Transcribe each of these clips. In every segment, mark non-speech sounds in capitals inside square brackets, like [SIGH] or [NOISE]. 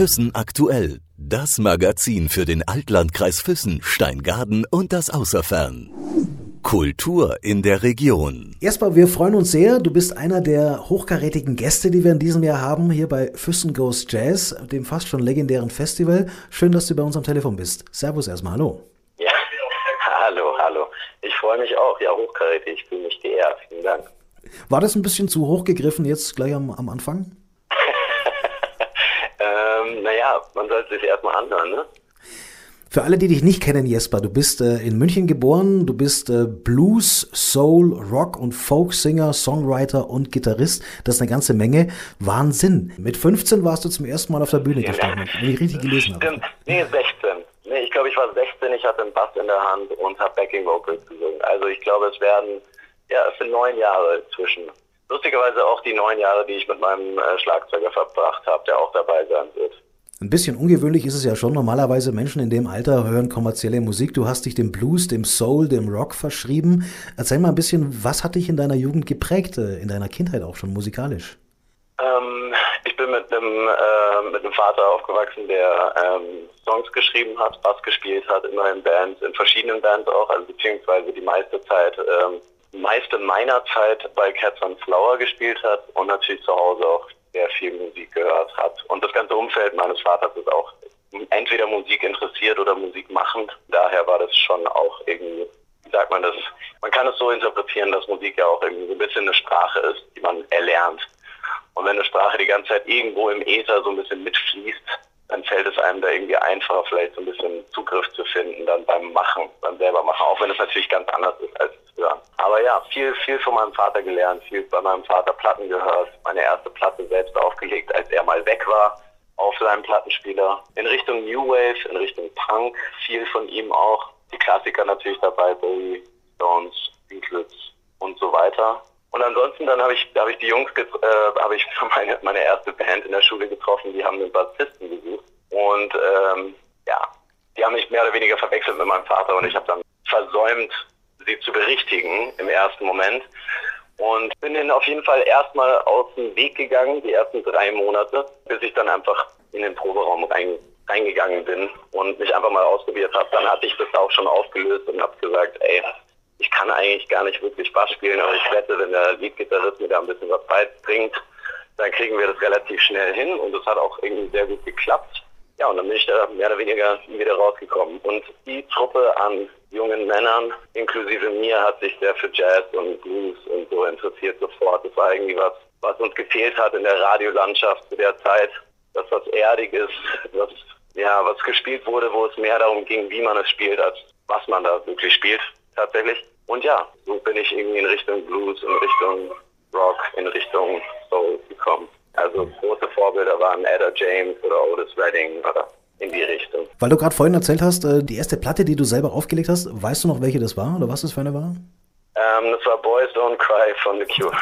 Füssen aktuell. Das Magazin für den Altlandkreis Füssen, Steingaden und das Außerfern. Kultur in der Region. Erstmal, wir freuen uns sehr. Du bist einer der hochkarätigen Gäste, die wir in diesem Jahr haben, hier bei Füssen Goes Jazz, dem fast schon legendären Festival. Schön, dass du bei uns am Telefon bist. Servus erstmal, hallo. Ja, [LAUGHS] hallo, hallo. Ich freue mich auch. Ja, hochkarätig. Ich fühle mich geehrt. Vielen Dank. War das ein bisschen zu hoch gegriffen jetzt gleich am, am Anfang? Ähm, naja, man sollte sich erstmal anhören, ne? Für alle, die dich nicht kennen, Jesper, du bist äh, in München geboren, du bist äh, Blues, Soul, Rock und Folksinger, Songwriter und Gitarrist. Das ist eine ganze Menge. Wahnsinn. Mit 15 warst du zum ersten Mal auf der Bühne gestanden, wenn ich richtig gelesen habe. Stimmt, nee, 16. Nee, ich glaube, ich war 16, ich hatte einen Bass in der Hand und habe Backing Vocals gesungen. Also ich glaube, es werden, ja, es sind neun Jahre zwischen. Lustigerweise auch die neun Jahre, die ich mit meinem äh, Schlagzeuger verbracht habe, der auch dabei sein wird. Ein bisschen ungewöhnlich ist es ja schon. Normalerweise Menschen in dem Alter hören kommerzielle Musik. Du hast dich dem Blues, dem Soul, dem Rock verschrieben. Erzähl mal ein bisschen, was hat dich in deiner Jugend geprägt, äh, in deiner Kindheit auch schon musikalisch? Ähm, ich bin mit einem, äh, mit einem Vater aufgewachsen, der ähm, Songs geschrieben hat, Bass gespielt hat, immer in Bands, in verschiedenen Bands auch, also beziehungsweise die meiste Zeit, ähm, meiste meiner Zeit bei Cats on Flower gespielt hat und natürlich zu Hause auch sehr viel Musik gehört hat. Und das ganze Umfeld meines Vaters ist auch entweder Musik interessiert oder Musik machend. Daher war das schon auch irgendwie, wie sagt man das, man kann es so interpretieren, dass Musik ja auch irgendwie so ein bisschen eine Sprache ist, die man erlernt. Und wenn eine Sprache die ganze Zeit irgendwo im Äther so ein bisschen mitfließt, dann fällt es einem da irgendwie einfacher, vielleicht so ein bisschen Zugriff zu finden, dann beim Machen, beim selber machen, auch wenn es natürlich ganz anders ist als Hören. Aber ja, viel, viel von meinem Vater gelernt, viel bei meinem Vater Platten gehört, meine erste Platte selbst aufgelegt, als er mal weg war auf seinem Plattenspieler. In Richtung New Wave, in Richtung Punk, viel von ihm auch. Die Klassiker natürlich dabei, Bowie, Stones, Beatles und so weiter. Und ansonsten dann habe ich, habe ich die Jungs, äh, habe ich [LAUGHS] meine, meine erste Band in der Schule getroffen, die haben einen Bassisten gesucht. Und ähm, ja, die haben mich mehr oder weniger verwechselt mit meinem Vater und ich habe dann versäumt, sie zu berichtigen im ersten Moment. Und bin dann auf jeden Fall erstmal aus dem Weg gegangen, die ersten drei Monate, bis ich dann einfach in den Proberaum rein, reingegangen bin und mich einfach mal ausprobiert habe. Dann hatte ich das auch schon aufgelöst und habe gesagt, ey, ich kann eigentlich gar nicht wirklich Bass spielen, aber ich wette, wenn der Leadgitarrist mir da ein bisschen was beibringt, dann kriegen wir das relativ schnell hin und das hat auch irgendwie sehr gut geklappt. Ja, und dann bin ich da mehr oder weniger wieder rausgekommen. Und die Truppe an jungen Männern, inklusive mir, hat sich sehr für Jazz und Blues und so interessiert sofort. Das war irgendwie was, was uns gefehlt hat in der Radiolandschaft zu der Zeit. Das was erdig ist, was, ja, was gespielt wurde, wo es mehr darum ging, wie man es spielt, als was man da wirklich spielt tatsächlich. Und ja, so bin ich irgendwie in Richtung Blues, in Richtung Rock, in Richtung Soul gekommen. Also große Vorbilder waren Ada James oder Otis Redding oder in die Richtung. Weil du gerade vorhin erzählt hast, äh, die erste Platte, die du selber aufgelegt hast, weißt du noch, welche das war oder was das für eine war? Ähm, das war Boys Don't Cry von The Cure.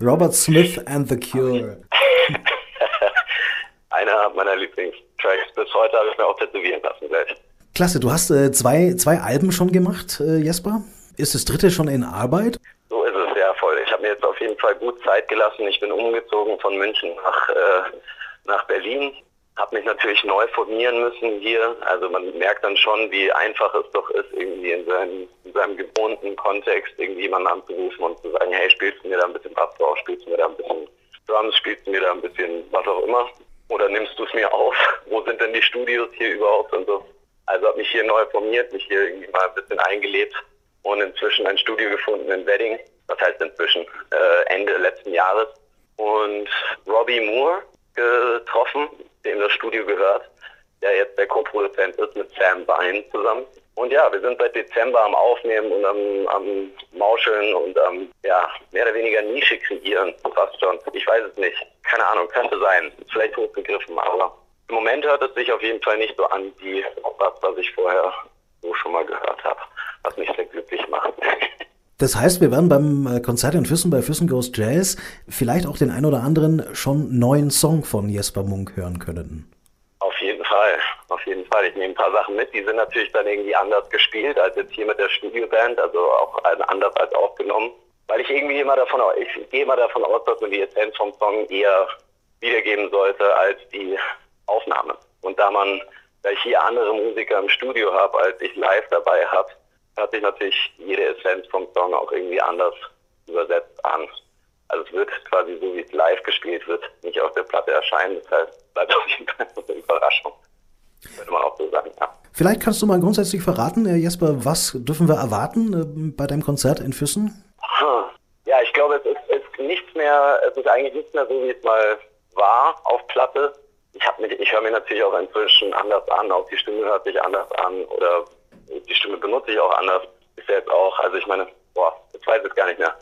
[LAUGHS] Robert Smith and The Cure. [LAUGHS] Einer meiner Lieblingstracks. Bis heute habe ich mir auch tätowieren lassen gleich. Klasse, du hast äh, zwei, zwei Alben schon gemacht, äh, Jesper. Ist das dritte schon in Arbeit? So ist es, ja voll. Ich habe mir jetzt auf jeden Fall gut Zeit gelassen. Ich bin umgezogen von München nach, äh, nach Berlin. Habe mich natürlich neu formieren müssen hier. Also man merkt dann schon, wie einfach es doch ist, irgendwie in seinem, in seinem gewohnten Kontext irgendjemanden anzurufen und zu sagen, hey, spielst du mir da ein bisschen Bass drauf, spielst du mir da ein bisschen Drums, spielst du mir da ein bisschen was auch immer. Oder nimmst du es mir auf? [LAUGHS] Wo sind denn die Studios hier überhaupt und so? Also habe mich hier neu formiert, mich hier irgendwie mal ein bisschen eingelebt und inzwischen ein Studio gefunden in Wedding. Das heißt inzwischen äh, Ende letzten Jahres. Und Robbie Moore getroffen, dem das Studio gehört, der jetzt der Co-Produzent ist mit Sam Vine zusammen. Und ja, wir sind seit Dezember am Aufnehmen und am, am Mauscheln und am, ja, mehr oder weniger Nische kreieren, fast schon. Ich weiß es nicht. Keine Ahnung, könnte sein. Vielleicht hochgegriffen, aber im Moment hört es sich auf jeden Fall nicht so an wie das, was ich vorher so schon mal gehört habe, was mich sehr glücklich macht. Das heißt, wir werden beim äh, Konzert in Füssen bei Füssen Goes Jazz vielleicht auch den ein oder anderen schon neuen Song von Jesper Munk hören können. Auf jeden Fall, auf jeden Fall. Ich nehme ein paar Sachen mit, die sind natürlich dann irgendwie anders gespielt als jetzt hier mit der Studioband, also auch anders als aufgenommen. Weil ich irgendwie immer davon ich gehe immer davon aus, dass man die Essenz vom Song eher wiedergeben sollte als die Aufnahme. Und da man, da ich hier andere Musiker im Studio habe, als ich live dabei habe, hört sich natürlich jede Essenz vom Song auch irgendwie anders übersetzt an. Also es wird quasi so, wie es live gespielt wird, nicht auf der Platte erscheinen. Das heißt, bleibt auf jeden Fall eine Überraschung. Könnte man auch so sagen, ja. Vielleicht kannst du mal grundsätzlich verraten, Jesper, was dürfen wir erwarten äh, bei deinem Konzert in Füssen? Ja, ich glaube, es ist, ist nichts mehr, es ist eigentlich nichts mehr so, wie es mal war auf Platte. Ich habe mich, ich höre mir natürlich auch inzwischen anders an, auch die Stimme hört sich anders an oder die Stimme benutze ich auch anders. Ist jetzt auch, also ich meine, boah, jetzt weiß ich es gar nicht mehr.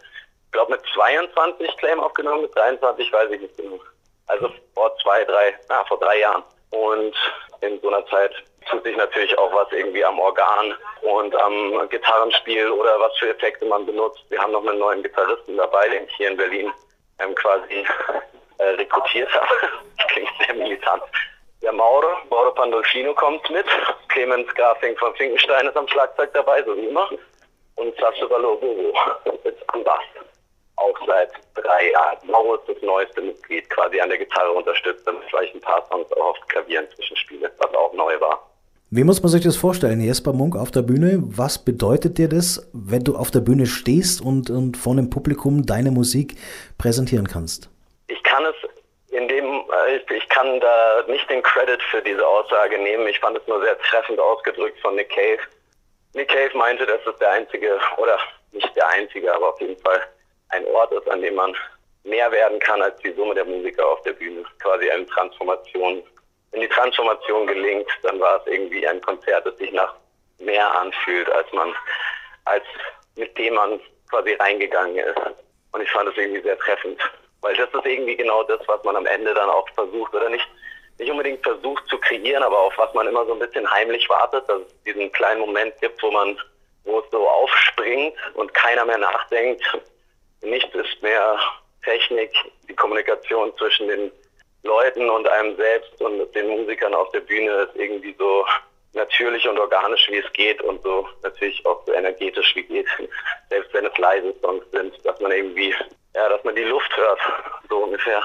Ich glaube mit 22 Claim aufgenommen, mit 23 weiß ich nicht genug. Also vor zwei, drei, na, vor drei Jahren. Und in so einer Zeit tut sich natürlich auch was irgendwie am Organ und am Gitarrenspiel oder was für Effekte man benutzt. Wir haben noch einen neuen Gitarristen dabei, den ich hier in Berlin ähm, quasi [LAUGHS] äh, rekrutiert habe. [LAUGHS] Das klingt sehr militant. Der Mauro, Mauro Pandolfino kommt mit. Clemens Grafing von Finkenstein ist am Schlagzeug dabei, so wie immer. Und Sascha Valobovo ist am Bass auch seit drei Jahren. Mauro ist das neueste Mitglied, quasi an der Gitarre unterstützt, damit vielleicht ein paar Songs auch auf Klavier inzwischen spiele, was auch neu war. Wie muss man sich das vorstellen, Jesper Munk auf der Bühne? Was bedeutet dir das, wenn du auf der Bühne stehst und, und vor einem Publikum deine Musik präsentieren kannst? Ich ich kann da nicht den Credit für diese Aussage nehmen. Ich fand es nur sehr treffend ausgedrückt von Nick Cave. Nick Cave meinte, dass es der einzige, oder nicht der einzige, aber auf jeden Fall ein Ort ist, an dem man mehr werden kann als die Summe der Musiker auf der Bühne. Quasi eine Transformation. Wenn die Transformation gelingt, dann war es irgendwie ein Konzert, das sich nach mehr anfühlt, als man, als mit dem man quasi reingegangen ist. Und ich fand es irgendwie sehr treffend. Weil das ist irgendwie genau das, was man am Ende dann auch versucht, oder nicht, nicht unbedingt versucht zu kreieren, aber auf was man immer so ein bisschen heimlich wartet, dass es diesen kleinen Moment gibt, wo man, wo es so aufspringt und keiner mehr nachdenkt, Nichts ist mehr Technik, die Kommunikation zwischen den Leuten und einem selbst und den Musikern auf der Bühne ist irgendwie so natürlich und organisch, wie es geht und so natürlich auch so energetisch wie geht. Selbst wenn es leise Songs sind, dass man irgendwie, ja, dass man die Luft hört, so ungefähr.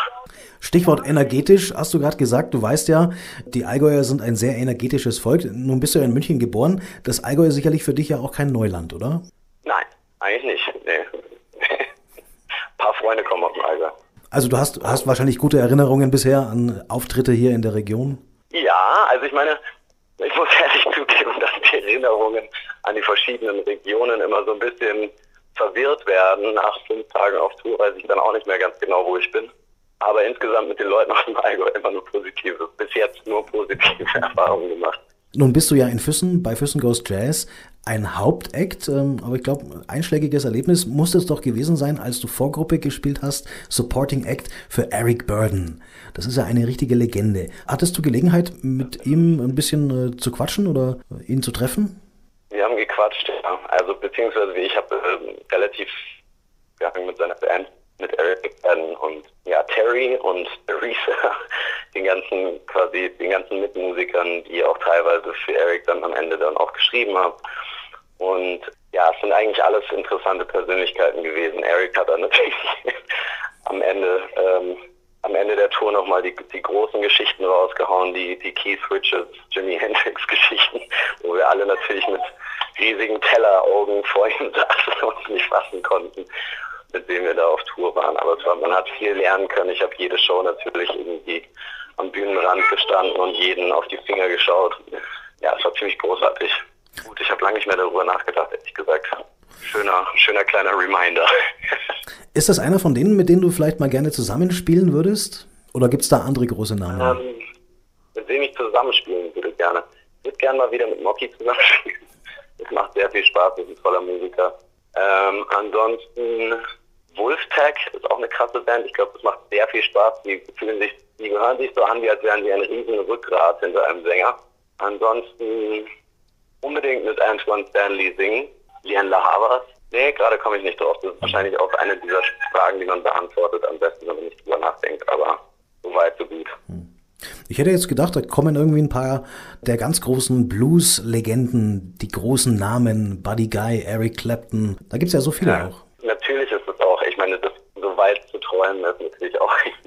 Stichwort energetisch, hast du gerade gesagt, du weißt ja, die Allgäuer sind ein sehr energetisches Volk. Nun bist du ja in München geboren. Das Allgäu ist sicherlich für dich ja auch kein Neuland, oder? Nein, eigentlich nicht. Nee [LAUGHS] paar Freunde kommen aus dem Allgäu. Also du hast, hast wahrscheinlich gute Erinnerungen bisher an Auftritte hier in der Region? Ja, also ich meine, ich muss [LAUGHS] ehrlich zugeben, dass die Erinnerungen an die verschiedenen Regionen immer so ein bisschen verwirrt werden. Nach fünf Tagen auf Tour weiß ich dann auch nicht mehr ganz genau, wo ich bin. Aber insgesamt mit den Leuten aus dem Allgäu immer nur positive, bis jetzt nur positive [LAUGHS] Erfahrungen gemacht. Nun bist du ja in Füssen, bei Füssen Ghost Jazz, ein Hauptakt, ähm, aber ich glaube, einschlägiges Erlebnis musste es doch gewesen sein, als du Vorgruppe gespielt hast, Supporting Act für Eric Burden. Das ist ja eine richtige Legende. Hattest du Gelegenheit, mit ihm ein bisschen äh, zu quatschen oder ihn zu treffen? Wir haben gequatscht, ja. Also beziehungsweise ich habe äh, relativ ja, mit seiner Band, mit Eric Burden und ja, Terry und [LAUGHS] Teresa, den ganzen quasi den ganzen Mitmusikern, die auch teilweise für Eric dann am Ende dann auch geschrieben haben. Und ja, es sind eigentlich alles interessante Persönlichkeiten gewesen. Eric hat dann [LAUGHS] natürlich am Ende ähm, am Ende der Tour nochmal die, die großen Geschichten rausgehauen, die, die Keith Richards, Jimi Hendrix Geschichten, wo wir alle natürlich mit riesigen Telleraugen vor ihm saßen und nicht fassen konnten, mit denen wir da auf Tour waren. Aber war, man hat viel lernen können. Ich habe jede Show natürlich irgendwie am Bühnenrand gestanden und jeden auf die Finger geschaut. Ja, es war ziemlich großartig. Gut, ich habe lange nicht mehr darüber nachgedacht, ehrlich gesagt. Schöner, schöner kleiner Reminder. [LAUGHS] Ist das einer von denen, mit denen du vielleicht mal gerne zusammenspielen würdest? Oder gibt es da andere große Namen? Ähm, mit wem ich zusammenspielen würde gerne. Ich würde gerne mal wieder mit Mocky zusammenspielen. [LAUGHS] Es macht sehr viel Spaß, ist ein toller Musiker. Ähm, ansonsten Wolftag ist auch eine krasse Band. Ich glaube, das macht sehr viel Spaß. Die fühlen sich, die gehören sich so an, wie als wären sie ein riesen Rückgrat hinter einem Sänger. Ansonsten unbedingt mit Antoine Stanley singen. Lian La Havas. Nee, gerade komme ich nicht drauf. Das ist wahrscheinlich auch eine dieser Fragen, die man beantwortet am besten, wenn man nicht drüber nachdenkt. Aber so weit, so gut. Ich hätte jetzt gedacht, da kommen irgendwie ein paar der ganz großen Blues-Legenden, die großen Namen, Buddy Guy, Eric Clapton. Da gibt es ja so viele ja, auch. Natürlich ist es auch. Ich meine, das so weit zu träumen ist natürlich auch [LAUGHS]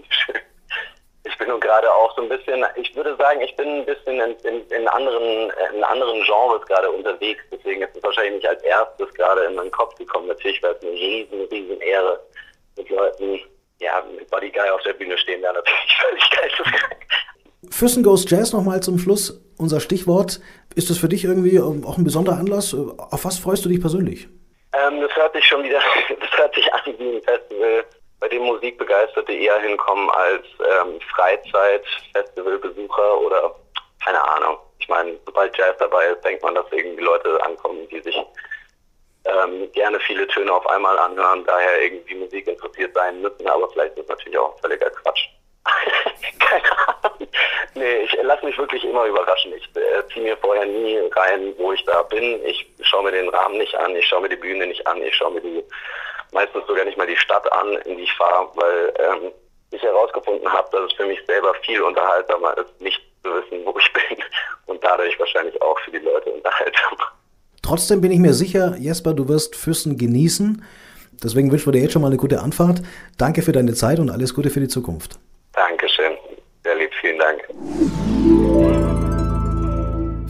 bin nun gerade auch so ein bisschen, ich würde sagen, ich bin ein bisschen in, in, in anderen, in anderen Genres gerade unterwegs. Deswegen ist es wahrscheinlich nicht als erstes gerade in meinen Kopf gekommen. Natürlich wäre es eine riesen, riesen Ehre, mit Leuten, ja, mit Buddy Guy auf der Bühne stehen, wäre natürlich [LAUGHS] völlig geisteskrank. Füssen Goes Jazz nochmal zum Schluss, unser Stichwort. Ist das für dich irgendwie ähm, auch ein besonderer Anlass? Auf was freust du dich persönlich? Ähm, das hört sich schon wieder, [LAUGHS] das hört sich an wie ein Festival, bei dem Musikbegeisterte eher hinkommen als ähm, Freizeit-Festivalbesucher oder keine Ahnung. Ich meine, sobald Jazz dabei ist, denkt man, dass irgendwie Leute ankommen, die sich ähm, gerne viele Töne auf einmal anhören, daher irgendwie Musik interessiert sein müssen, aber vielleicht ist natürlich auch völliger Quatsch. [LAUGHS] keine Ahnung. Nee, ich lasse mich wirklich immer überraschen. Ich äh, ziehe mir vorher nie rein, wo ich da bin. Ich schaue mir den Rahmen nicht an, ich schaue mir die Bühne nicht an, ich schaue mir die meistens sogar nicht mal die Stadt an, in die ich fahre, weil ähm, ich herausgefunden habe, dass es für mich selber viel unterhaltsamer ist, nicht zu wissen, wo ich bin [LAUGHS] und dadurch wahrscheinlich auch für die Leute unterhaltsamer. Trotzdem bin ich mir sicher, Jesper, du wirst Füssen genießen. Deswegen wünschen wir dir jetzt schon mal eine gute Anfahrt. Danke für deine Zeit und alles Gute für die Zukunft.